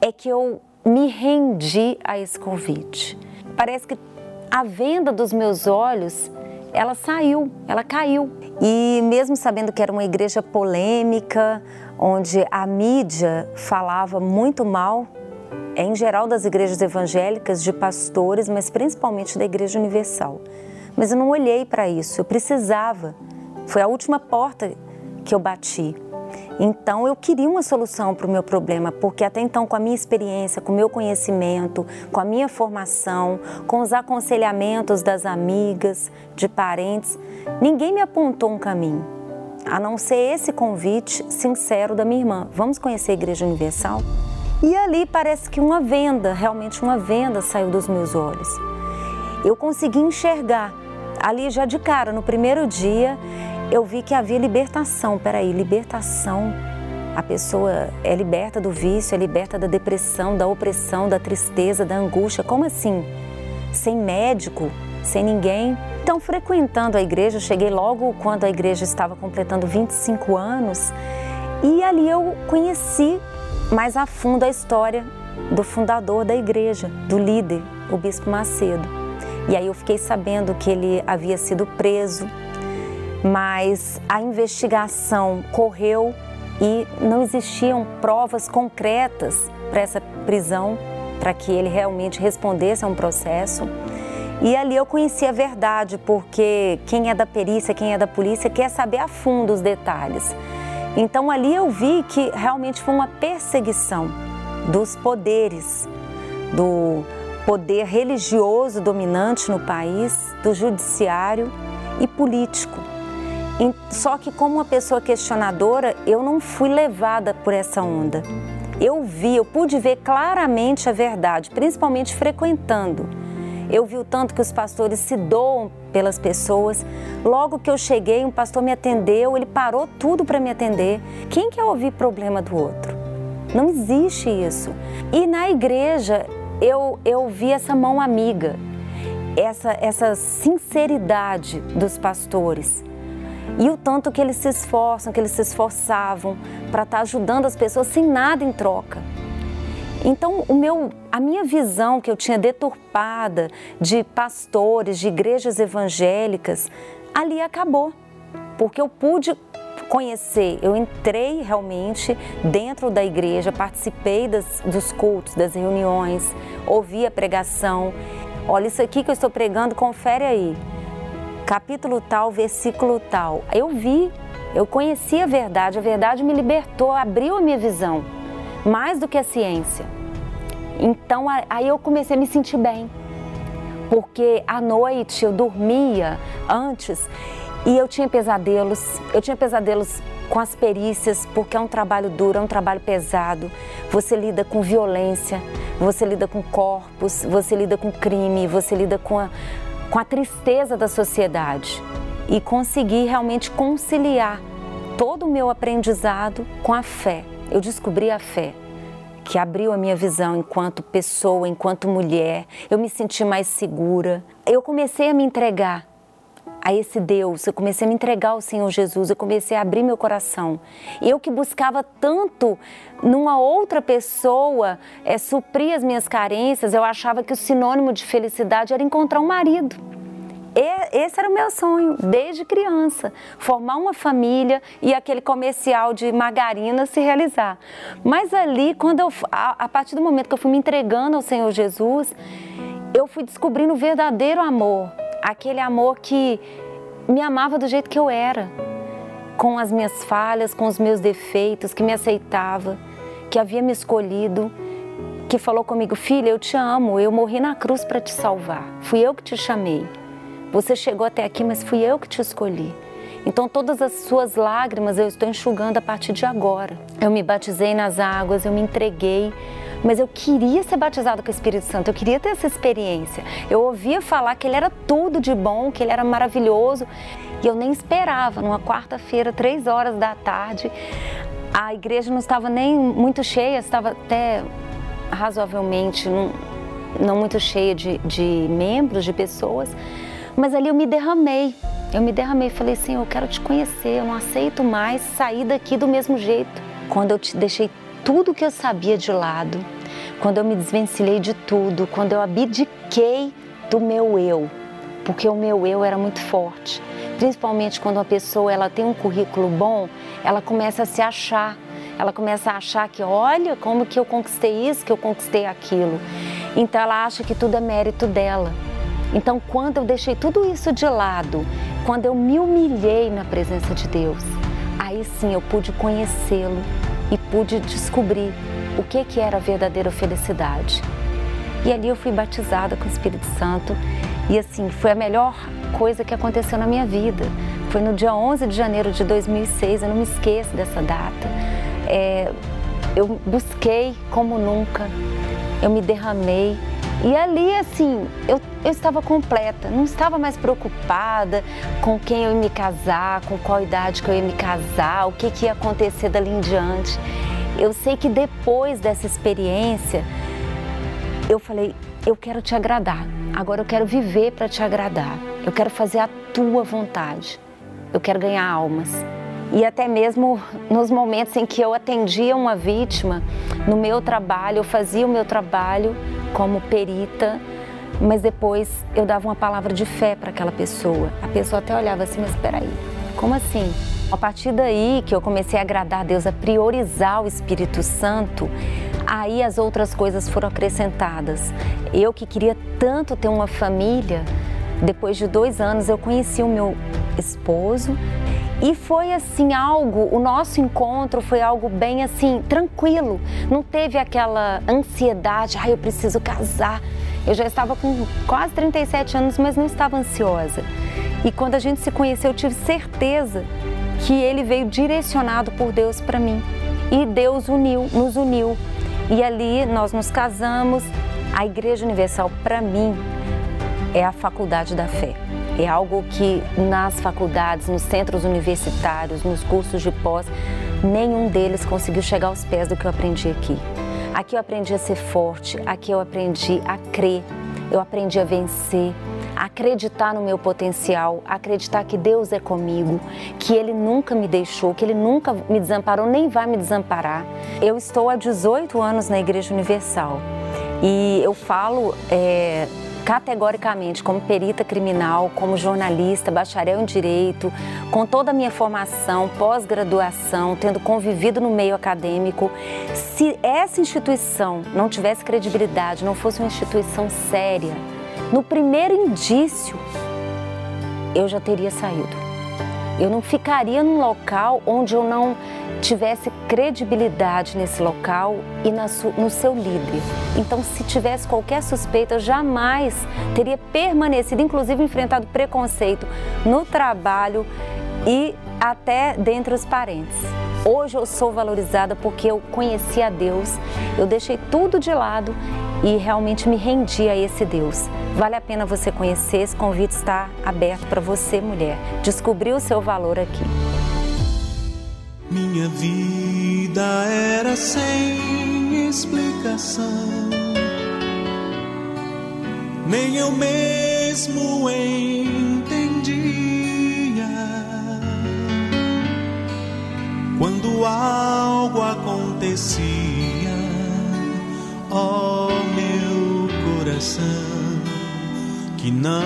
é que eu me rendi a esse convite. Parece que a venda dos meus olhos, ela saiu, ela caiu. E mesmo sabendo que era uma igreja polêmica, onde a mídia falava muito mal em geral das igrejas evangélicas, de pastores, mas principalmente da Igreja Universal. Mas eu não olhei para isso, eu precisava. Foi a última porta que eu bati. Então eu queria uma solução para o meu problema, porque até então, com a minha experiência, com o meu conhecimento, com a minha formação, com os aconselhamentos das amigas, de parentes, ninguém me apontou um caminho, a não ser esse convite sincero da minha irmã. Vamos conhecer a Igreja Universal? E ali parece que uma venda, realmente uma venda saiu dos meus olhos. Eu consegui enxergar. Ali já de cara, no primeiro dia, eu vi que havia libertação. Peraí, libertação. A pessoa é liberta do vício, é liberta da depressão, da opressão, da tristeza, da angústia. Como assim? Sem médico, sem ninguém. Então, frequentando a igreja, cheguei logo quando a igreja estava completando 25 anos e ali eu conheci mais a fundo a história do fundador da igreja, do líder, o Bispo Macedo. E aí eu fiquei sabendo que ele havia sido preso, mas a investigação correu e não existiam provas concretas para essa prisão, para que ele realmente respondesse a um processo. E ali eu conheci a verdade, porque quem é da perícia, quem é da polícia, quer saber a fundo os detalhes. Então ali eu vi que realmente foi uma perseguição dos poderes, do poder religioso dominante no país, do judiciário e político. Só que como uma pessoa questionadora, eu não fui levada por essa onda. Eu vi, eu pude ver claramente a verdade, principalmente frequentando eu vi o tanto que os pastores se doam pelas pessoas. Logo que eu cheguei, um pastor me atendeu, ele parou tudo para me atender. Quem quer ouvir problema do outro? Não existe isso. E na igreja eu, eu vi essa mão amiga, essa, essa sinceridade dos pastores. E o tanto que eles se esforçam, que eles se esforçavam para estar tá ajudando as pessoas sem nada em troca. Então, o meu, a minha visão que eu tinha deturpada de pastores, de igrejas evangélicas, ali acabou, porque eu pude conhecer, eu entrei realmente dentro da igreja, participei das, dos cultos, das reuniões, ouvi a pregação. Olha, isso aqui que eu estou pregando, confere aí. Capítulo tal, versículo tal. Eu vi, eu conheci a verdade, a verdade me libertou, abriu a minha visão mais do que a ciência. Então aí eu comecei a me sentir bem. porque à noite eu dormia antes e eu tinha pesadelos. Eu tinha pesadelos com as perícias, porque é um trabalho duro, é um trabalho pesado. Você lida com violência, você lida com corpos, você lida com crime, você lida com a, com a tristeza da sociedade. E conseguir realmente conciliar todo o meu aprendizado com a fé. Eu descobri a fé que abriu a minha visão enquanto pessoa, enquanto mulher. Eu me senti mais segura. Eu comecei a me entregar a esse Deus, eu comecei a me entregar ao Senhor Jesus, eu comecei a abrir meu coração. Eu que buscava tanto numa outra pessoa é, suprir as minhas carências, eu achava que o sinônimo de felicidade era encontrar um marido. Esse era o meu sonho desde criança, formar uma família e aquele comercial de margarina se realizar. Mas ali, quando eu, a partir do momento que eu fui me entregando ao Senhor Jesus, eu fui descobrindo o verdadeiro amor, aquele amor que me amava do jeito que eu era, com as minhas falhas, com os meus defeitos, que me aceitava, que havia me escolhido, que falou comigo: Filha, eu te amo, eu morri na cruz para te salvar, fui eu que te chamei. Você chegou até aqui, mas fui eu que te escolhi. Então, todas as suas lágrimas eu estou enxugando a partir de agora. Eu me batizei nas águas, eu me entreguei mas eu queria ser batizado com o Espírito Santo, eu queria ter essa experiência. Eu ouvia falar que ele era tudo de bom, que ele era maravilhoso, e eu nem esperava. Numa quarta-feira, três horas da tarde, a igreja não estava nem muito cheia, estava até razoavelmente não, não muito cheia de, de membros, de pessoas, mas ali eu me derramei. Eu me derramei, falei, Senhor, eu quero te conhecer, eu não aceito mais sair daqui do mesmo jeito. Quando eu te deixei tudo que eu sabia de lado, quando eu me desvencilhei de tudo, quando eu abdiquei do meu eu, porque o meu eu era muito forte. Principalmente quando uma pessoa ela tem um currículo bom, ela começa a se achar, ela começa a achar que olha como que eu conquistei isso, que eu conquistei aquilo. Então ela acha que tudo é mérito dela. Então quando eu deixei tudo isso de lado, quando eu me humilhei na presença de Deus, aí sim eu pude conhecê-lo, e pude descobrir o que, que era a verdadeira felicidade. E ali eu fui batizada com o Espírito Santo e assim, foi a melhor coisa que aconteceu na minha vida. Foi no dia 11 de janeiro de 2006, eu não me esqueço dessa data. É, eu busquei como nunca, eu me derramei e ali, assim, eu, eu estava completa, não estava mais preocupada com quem eu ia me casar, com qual idade que eu ia me casar, o que, que ia acontecer dali em diante. Eu sei que depois dessa experiência, eu falei: eu quero te agradar, agora eu quero viver para te agradar, eu quero fazer a tua vontade, eu quero ganhar almas. E até mesmo nos momentos em que eu atendia uma vítima, no meu trabalho, eu fazia o meu trabalho como perita, mas depois eu dava uma palavra de fé para aquela pessoa. A pessoa até olhava assim, mas espera aí, como assim? A partir daí que eu comecei a agradar a Deus, a priorizar o Espírito Santo, aí as outras coisas foram acrescentadas. Eu que queria tanto ter uma família, depois de dois anos eu conheci o meu esposo e foi assim algo, o nosso encontro foi algo bem assim, tranquilo. Não teve aquela ansiedade, ai, ah, eu preciso casar. Eu já estava com quase 37 anos, mas não estava ansiosa. E quando a gente se conheceu, eu tive certeza que ele veio direcionado por Deus para mim. E Deus uniu, nos uniu. E ali nós nos casamos. A Igreja Universal, para mim, é a faculdade da fé. É algo que nas faculdades, nos centros universitários, nos cursos de pós, nenhum deles conseguiu chegar aos pés do que eu aprendi aqui. Aqui eu aprendi a ser forte, aqui eu aprendi a crer, eu aprendi a vencer, a acreditar no meu potencial, acreditar que Deus é comigo, que Ele nunca me deixou, que Ele nunca me desamparou, nem vai me desamparar. Eu estou há 18 anos na Igreja Universal e eu falo é, categoricamente como perita criminal, como jornalista, bacharel em direito, com toda a minha formação, pós-graduação, tendo convivido no meio acadêmico, se essa instituição não tivesse credibilidade, não fosse uma instituição séria, no primeiro indício eu já teria saído. Eu não ficaria num local onde eu não tivesse credibilidade nesse local e no seu líder. Então, se tivesse qualquer suspeita, eu jamais teria permanecido, inclusive enfrentado preconceito no trabalho e até dentre os parentes. Hoje eu sou valorizada porque eu conheci a Deus, eu deixei tudo de lado e realmente me rendi a esse Deus. Vale a pena você conhecer, esse convite está aberto para você, mulher, descobrir o seu valor aqui. Minha vida era sem explicação, nem eu mesmo entendia. Quando algo acontecia, ó oh, meu coração, que não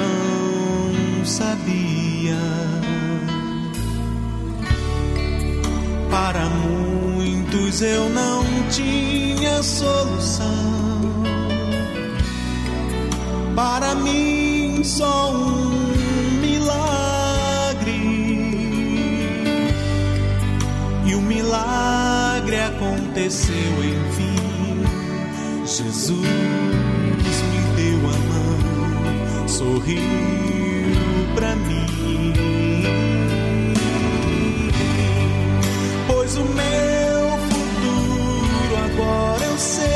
sabia Para muitos eu não tinha solução. Para mim só um milagre. E o milagre aconteceu enfim. Jesus me deu a mão, sorriu para mim. O meu futuro agora eu sei.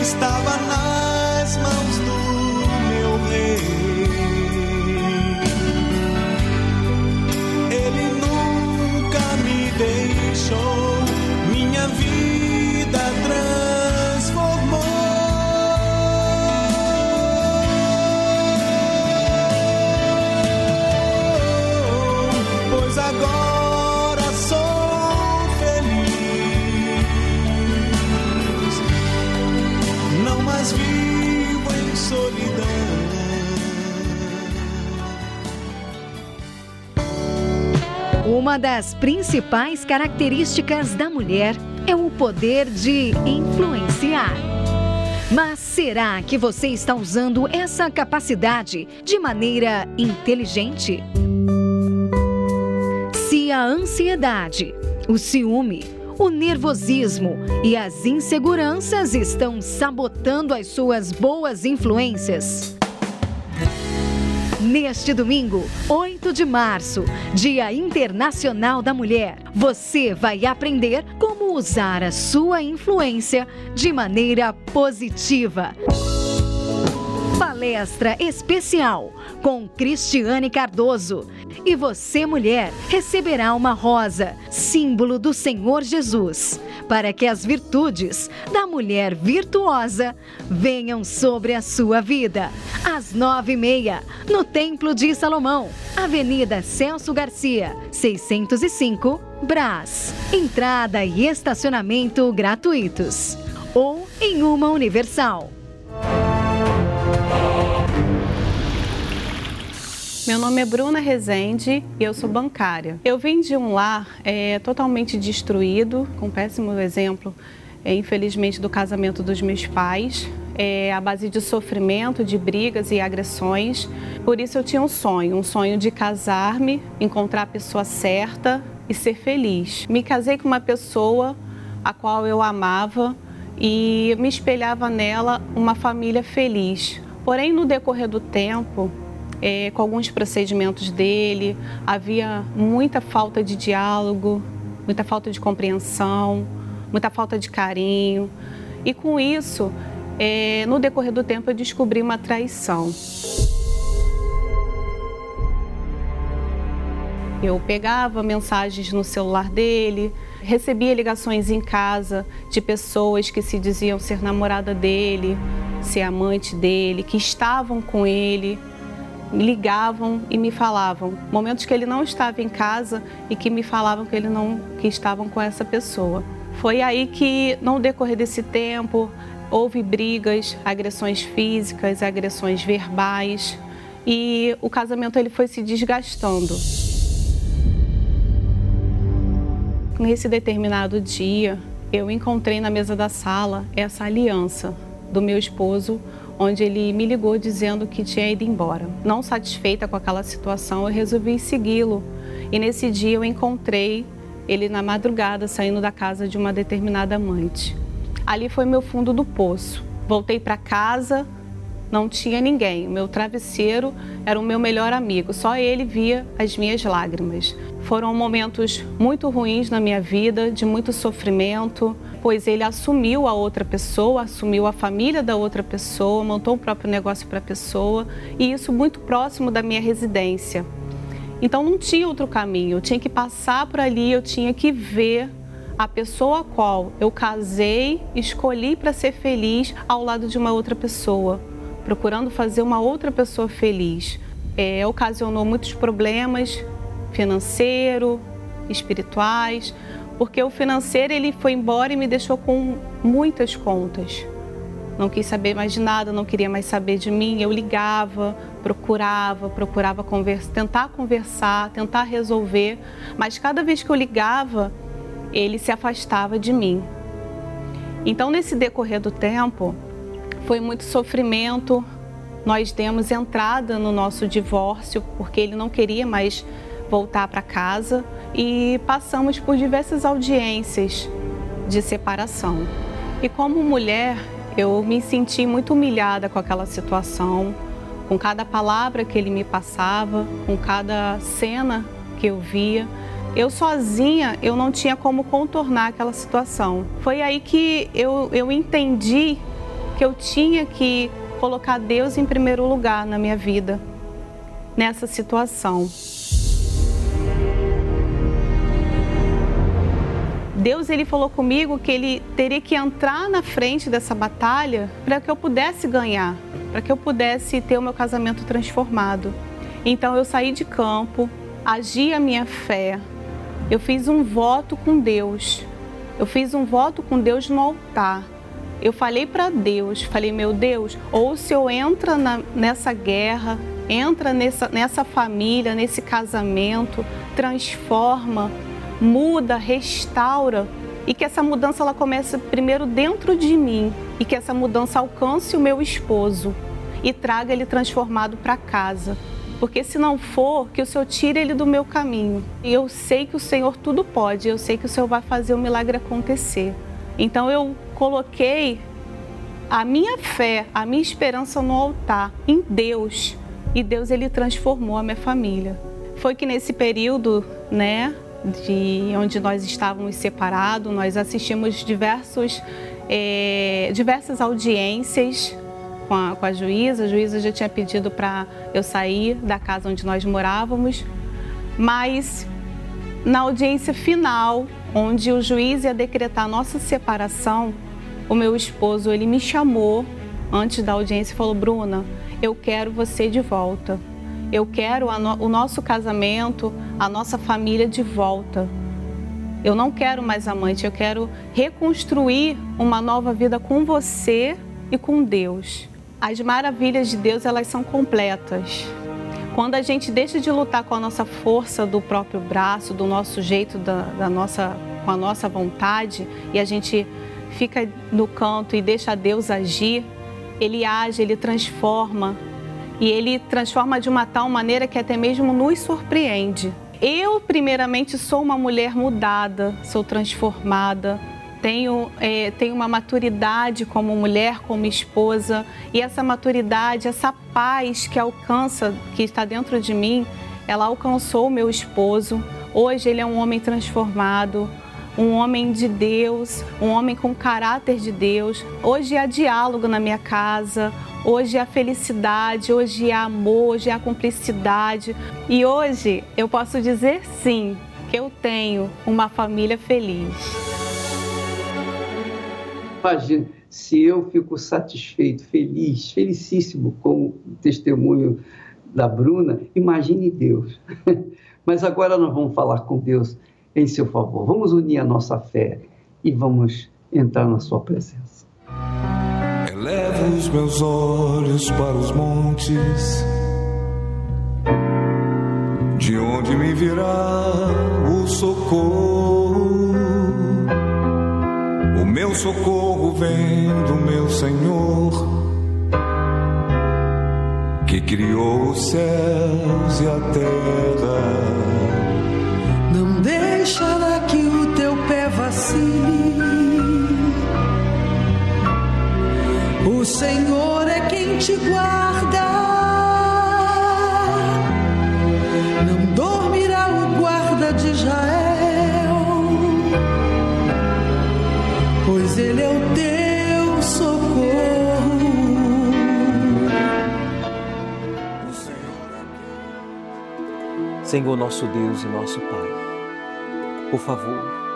estava na Uma das principais características da mulher é o poder de influenciar. Mas será que você está usando essa capacidade de maneira inteligente? Se a ansiedade, o ciúme, o nervosismo e as inseguranças estão sabotando as suas boas influências, Neste domingo, 8 de março, Dia Internacional da Mulher, você vai aprender como usar a sua influência de maneira positiva. Palestra especial com Cristiane Cardoso. E você, mulher, receberá uma rosa, símbolo do Senhor Jesus, para que as virtudes da mulher virtuosa venham sobre a sua vida. Às nove e meia, no Templo de Salomão, Avenida Celso Garcia, 605, Brás. Entrada e estacionamento gratuitos. Ou em uma Universal. Meu nome é Bruna Rezende e eu sou bancária. Eu vim de um lar é, totalmente destruído, com um péssimo exemplo, é, infelizmente, do casamento dos meus pais, é, à base de sofrimento, de brigas e agressões. Por isso eu tinha um sonho, um sonho de casar-me, encontrar a pessoa certa e ser feliz. Me casei com uma pessoa a qual eu amava e me espelhava nela uma família feliz. Porém, no decorrer do tempo, é, com alguns procedimentos dele, havia muita falta de diálogo, muita falta de compreensão, muita falta de carinho. E com isso, é, no decorrer do tempo, eu descobri uma traição. Eu pegava mensagens no celular dele, recebia ligações em casa de pessoas que se diziam ser namorada dele, ser amante dele, que estavam com ele ligavam e me falavam. Momentos que ele não estava em casa e que me falavam que ele não que estavam com essa pessoa. Foi aí que, no decorrer desse tempo, houve brigas, agressões físicas, agressões verbais e o casamento ele foi se desgastando. Nesse determinado dia, eu encontrei na mesa da sala essa aliança do meu esposo onde ele me ligou dizendo que tinha ido embora. Não satisfeita com aquela situação, eu resolvi segui-lo. E nesse dia eu encontrei ele na madrugada saindo da casa de uma determinada amante. Ali foi meu fundo do poço. Voltei para casa, não tinha ninguém. O meu travesseiro era o meu melhor amigo, só ele via as minhas lágrimas. Foram momentos muito ruins na minha vida, de muito sofrimento, pois ele assumiu a outra pessoa, assumiu a família da outra pessoa, montou o próprio negócio para a pessoa e isso muito próximo da minha residência. Então não tinha outro caminho, eu tinha que passar por ali, eu tinha que ver a pessoa a qual eu casei, escolhi para ser feliz ao lado de uma outra pessoa, procurando fazer uma outra pessoa feliz. É, ocasionou muitos problemas financeiro, espirituais, porque o financeiro ele foi embora e me deixou com muitas contas. Não quis saber mais de nada, não queria mais saber de mim. Eu ligava, procurava, procurava conversa, tentar conversar, tentar resolver, mas cada vez que eu ligava, ele se afastava de mim. Então, nesse decorrer do tempo, foi muito sofrimento. Nós demos entrada no nosso divórcio porque ele não queria mais voltar para casa e passamos por diversas audiências de separação. E como mulher, eu me senti muito humilhada com aquela situação, com cada palavra que ele me passava, com cada cena que eu via. Eu sozinha, eu não tinha como contornar aquela situação. Foi aí que eu, eu entendi que eu tinha que colocar Deus em primeiro lugar na minha vida, nessa situação. Deus ele falou comigo que ele teria que entrar na frente dessa batalha para que eu pudesse ganhar, para que eu pudesse ter o meu casamento transformado. Então eu saí de campo, agi a minha fé, eu fiz um voto com Deus. Eu fiz um voto com Deus no altar. Eu falei para Deus, falei, meu Deus, ou se eu entra na, nessa guerra, entra nessa, nessa família, nesse casamento, transforma, muda, restaura e que essa mudança ela comece primeiro dentro de mim e que essa mudança alcance o meu esposo e traga ele transformado para casa. Porque se não for, que o Senhor tire ele do meu caminho. E eu sei que o Senhor tudo pode, eu sei que o Senhor vai fazer o milagre acontecer. Então eu coloquei a minha fé, a minha esperança no altar, em Deus. E Deus ele transformou a minha família. Foi que nesse período, né, de onde nós estávamos separados, nós assistimos diversos, é, diversas audiências com a, com a juíza, a juíza já tinha pedido para eu sair da casa onde nós morávamos, mas na audiência final, onde o juiz ia decretar nossa separação, o meu esposo ele me chamou antes da audiência e falou: Bruna, eu quero você de volta. Eu quero no, o nosso casamento, a nossa família de volta. Eu não quero mais amante, eu quero reconstruir uma nova vida com você e com Deus. As maravilhas de Deus, elas são completas. Quando a gente deixa de lutar com a nossa força do próprio braço, do nosso jeito, da, da nossa, com a nossa vontade, e a gente fica no canto e deixa Deus agir, Ele age, Ele transforma. E Ele transforma de uma tal maneira que até mesmo nos surpreende. Eu, primeiramente, sou uma mulher mudada, sou transformada, tenho, é, tenho uma maturidade como mulher, como esposa, e essa maturidade, essa paz que alcança, que está dentro de mim, ela alcançou o meu esposo. Hoje ele é um homem transformado, um homem de Deus, um homem com caráter de Deus. Hoje há diálogo na minha casa, hoje há felicidade, hoje há amor, hoje há cumplicidade. E hoje eu posso dizer sim, que eu tenho uma família feliz. Imagina, se eu fico satisfeito, feliz, felicíssimo com o testemunho da Bruna, imagine Deus. Mas agora nós vamos falar com Deus em seu favor. Vamos unir a nossa fé e vamos entrar na sua presença. Elevo os meus olhos para os montes, de onde me virá o socorro. O meu socorro vem do meu Senhor, que criou os céus e a terra vacile. O Senhor é quem te guarda. Não dormirá o guarda de Israel, pois ele é o teu socorro. Senhor nosso Deus e nosso Pai por favor,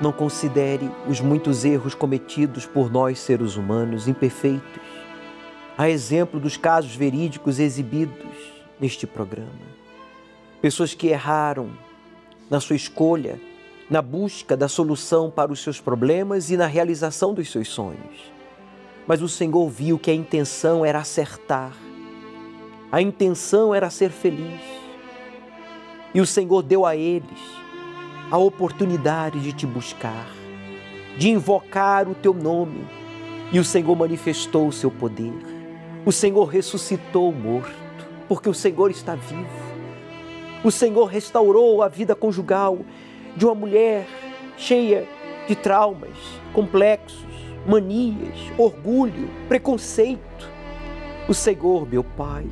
não considere os muitos erros cometidos por nós seres humanos imperfeitos, a exemplo dos casos verídicos exibidos neste programa. Pessoas que erraram na sua escolha, na busca da solução para os seus problemas e na realização dos seus sonhos. Mas o Senhor viu que a intenção era acertar, a intenção era ser feliz. E o Senhor deu a eles a oportunidade de te buscar, de invocar o teu nome. E o Senhor manifestou o seu poder. O Senhor ressuscitou o morto, porque o Senhor está vivo. O Senhor restaurou a vida conjugal de uma mulher cheia de traumas, complexos, manias, orgulho, preconceito. O Senhor, meu Pai,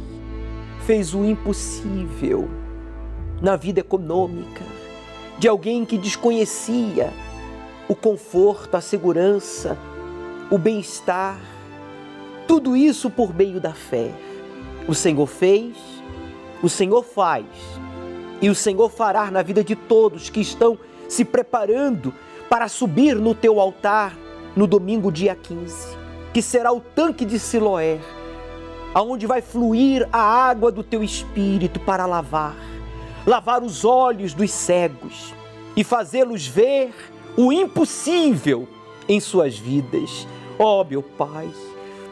fez o impossível na vida econômica, de alguém que desconhecia o conforto, a segurança, o bem-estar, tudo isso por meio da fé. O Senhor fez, o Senhor faz e o Senhor fará na vida de todos que estão se preparando para subir no teu altar no domingo, dia 15, que será o tanque de Siloé, aonde vai fluir a água do teu espírito para lavar lavar os olhos dos cegos e fazê-los ver o impossível em suas vidas. Ó oh, meu Pai,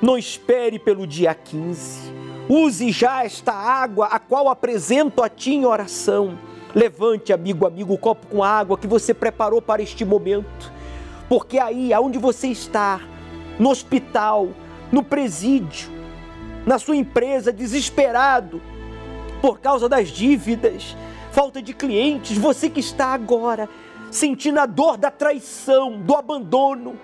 não espere pelo dia 15. Use já esta água a qual apresento a Ti em oração. Levante, amigo, amigo, o copo com água que você preparou para este momento. Porque aí, aonde você está, no hospital, no presídio, na sua empresa, desesperado por causa das dívidas, falta de clientes, você que está agora sentindo a dor da traição, do abandono.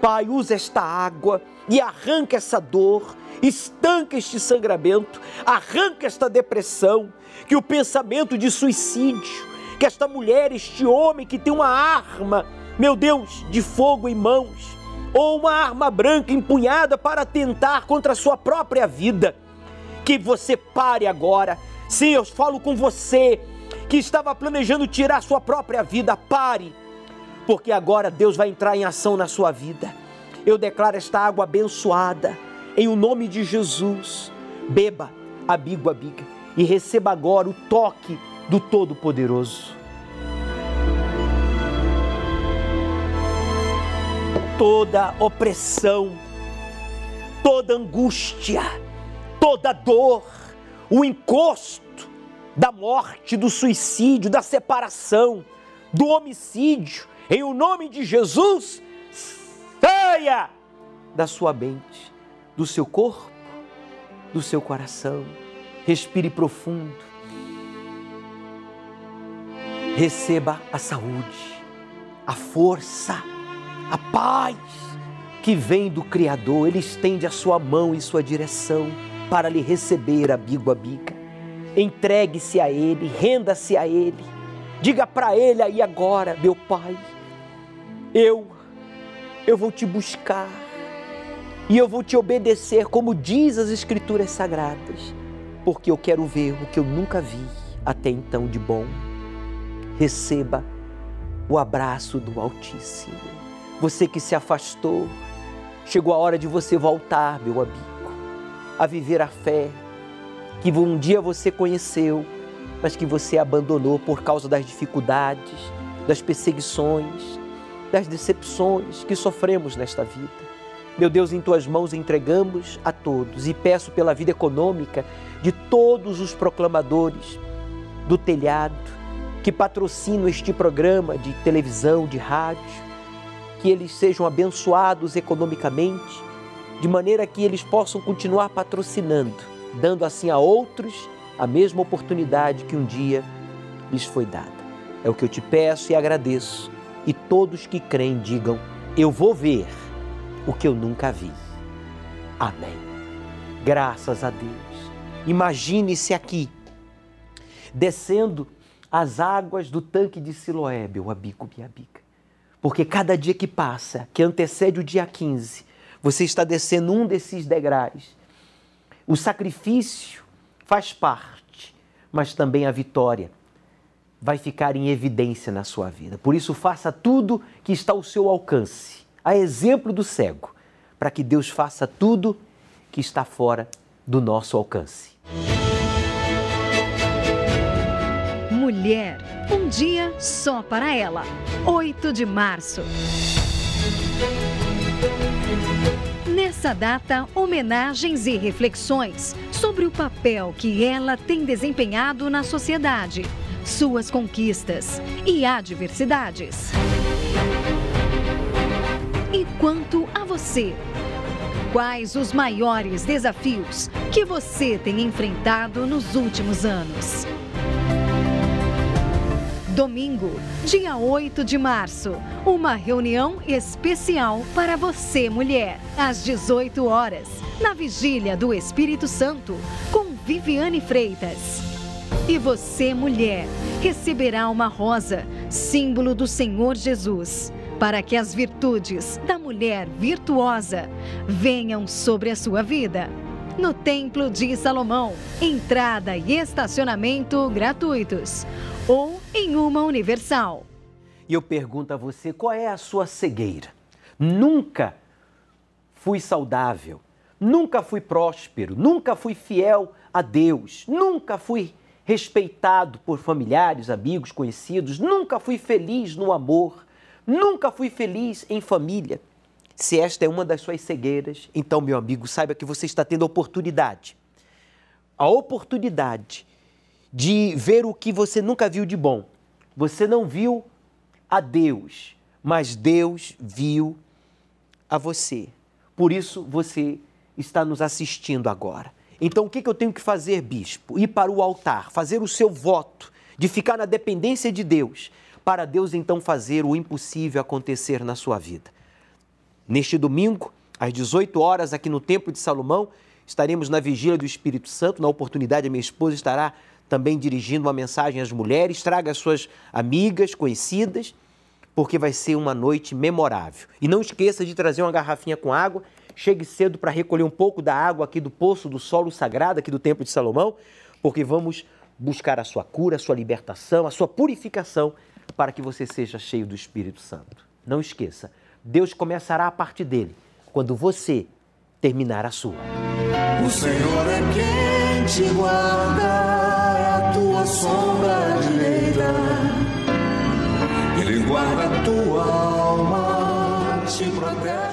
Pai, usa esta água e arranca essa dor, estanca este sangramento, arranca esta depressão, que o pensamento de suicídio, que esta mulher, este homem que tem uma arma, meu Deus, de fogo em mãos, ou uma arma branca empunhada para tentar contra a sua própria vida. Que você pare agora. Sim, eu falo com você que estava planejando tirar sua própria vida. Pare, porque agora Deus vai entrar em ação na sua vida. Eu declaro esta água abençoada em o nome de Jesus. Beba, abigo, abiga, e receba agora o toque do Todo-Poderoso. Toda opressão, toda angústia, toda dor, o encosto da morte, do suicídio, da separação, do homicídio, em o nome de Jesus, saia da sua mente, do seu corpo, do seu coração. Respire profundo. Receba a saúde, a força, a paz que vem do Criador. Ele estende a sua mão em sua direção para lhe receber, amigo, amiga. Entregue-se a Ele, renda-se a Ele. Diga para Ele aí agora, meu Pai, eu, eu vou te buscar e eu vou te obedecer, como diz as Escrituras Sagradas, porque eu quero ver o que eu nunca vi até então de bom. Receba o abraço do Altíssimo. Você que se afastou, chegou a hora de você voltar, meu amigo, a viver a fé que um dia você conheceu, mas que você abandonou por causa das dificuldades, das perseguições, das decepções que sofremos nesta vida. Meu Deus, em tuas mãos entregamos a todos e peço pela vida econômica de todos os proclamadores do telhado que patrocinam este programa de televisão, de rádio, que eles sejam abençoados economicamente, de maneira que eles possam continuar patrocinando, dando assim a outros a mesma oportunidade que um dia lhes foi dada. É o que eu te peço e agradeço, e todos que creem digam: Eu vou ver o que eu nunca vi. Amém. Graças a Deus. Imagine-se aqui, descendo as águas do tanque de Siloé, meu amigo, minha amiga. Porque cada dia que passa, que antecede o dia 15, você está descendo um desses degraus. O sacrifício faz parte, mas também a vitória vai ficar em evidência na sua vida. Por isso, faça tudo que está ao seu alcance, a exemplo do cego, para que Deus faça tudo que está fora do nosso alcance. Mulher, um dia só para ela. 8 de março. Nessa data, homenagens e reflexões sobre o papel que ela tem desempenhado na sociedade, suas conquistas e adversidades. E quanto a você? Quais os maiores desafios que você tem enfrentado nos últimos anos? Domingo, dia 8 de março, uma reunião especial para você, mulher, às 18 horas, na Vigília do Espírito Santo, com Viviane Freitas. E você, mulher, receberá uma rosa, símbolo do Senhor Jesus, para que as virtudes da mulher virtuosa venham sobre a sua vida no Templo de Salomão. Entrada e estacionamento gratuitos. Ou em uma universal. E eu pergunto a você: qual é a sua cegueira? Nunca fui saudável, nunca fui próspero, nunca fui fiel a Deus, nunca fui respeitado por familiares, amigos, conhecidos, nunca fui feliz no amor, nunca fui feliz em família. Se esta é uma das suas cegueiras, então, meu amigo, saiba que você está tendo oportunidade. A oportunidade de ver o que você nunca viu de bom. Você não viu a Deus, mas Deus viu a você. Por isso você está nos assistindo agora. Então o que eu tenho que fazer, bispo? Ir para o altar, fazer o seu voto de ficar na dependência de Deus, para Deus então fazer o impossível acontecer na sua vida. Neste domingo, às 18 horas, aqui no Templo de Salomão, estaremos na vigília do Espírito Santo. Na oportunidade, a minha esposa estará também dirigindo uma mensagem às mulheres. Traga as suas amigas, conhecidas, porque vai ser uma noite memorável. E não esqueça de trazer uma garrafinha com água. Chegue cedo para recolher um pouco da água aqui do poço do solo sagrado, aqui do Templo de Salomão, porque vamos buscar a sua cura, a sua libertação, a sua purificação, para que você seja cheio do Espírito Santo. Não esqueça, Deus começará a parte dele quando você terminar a sua. O Senhor é quem te guarda, tua sombra direita. Ele guarda a tua alma, te protege.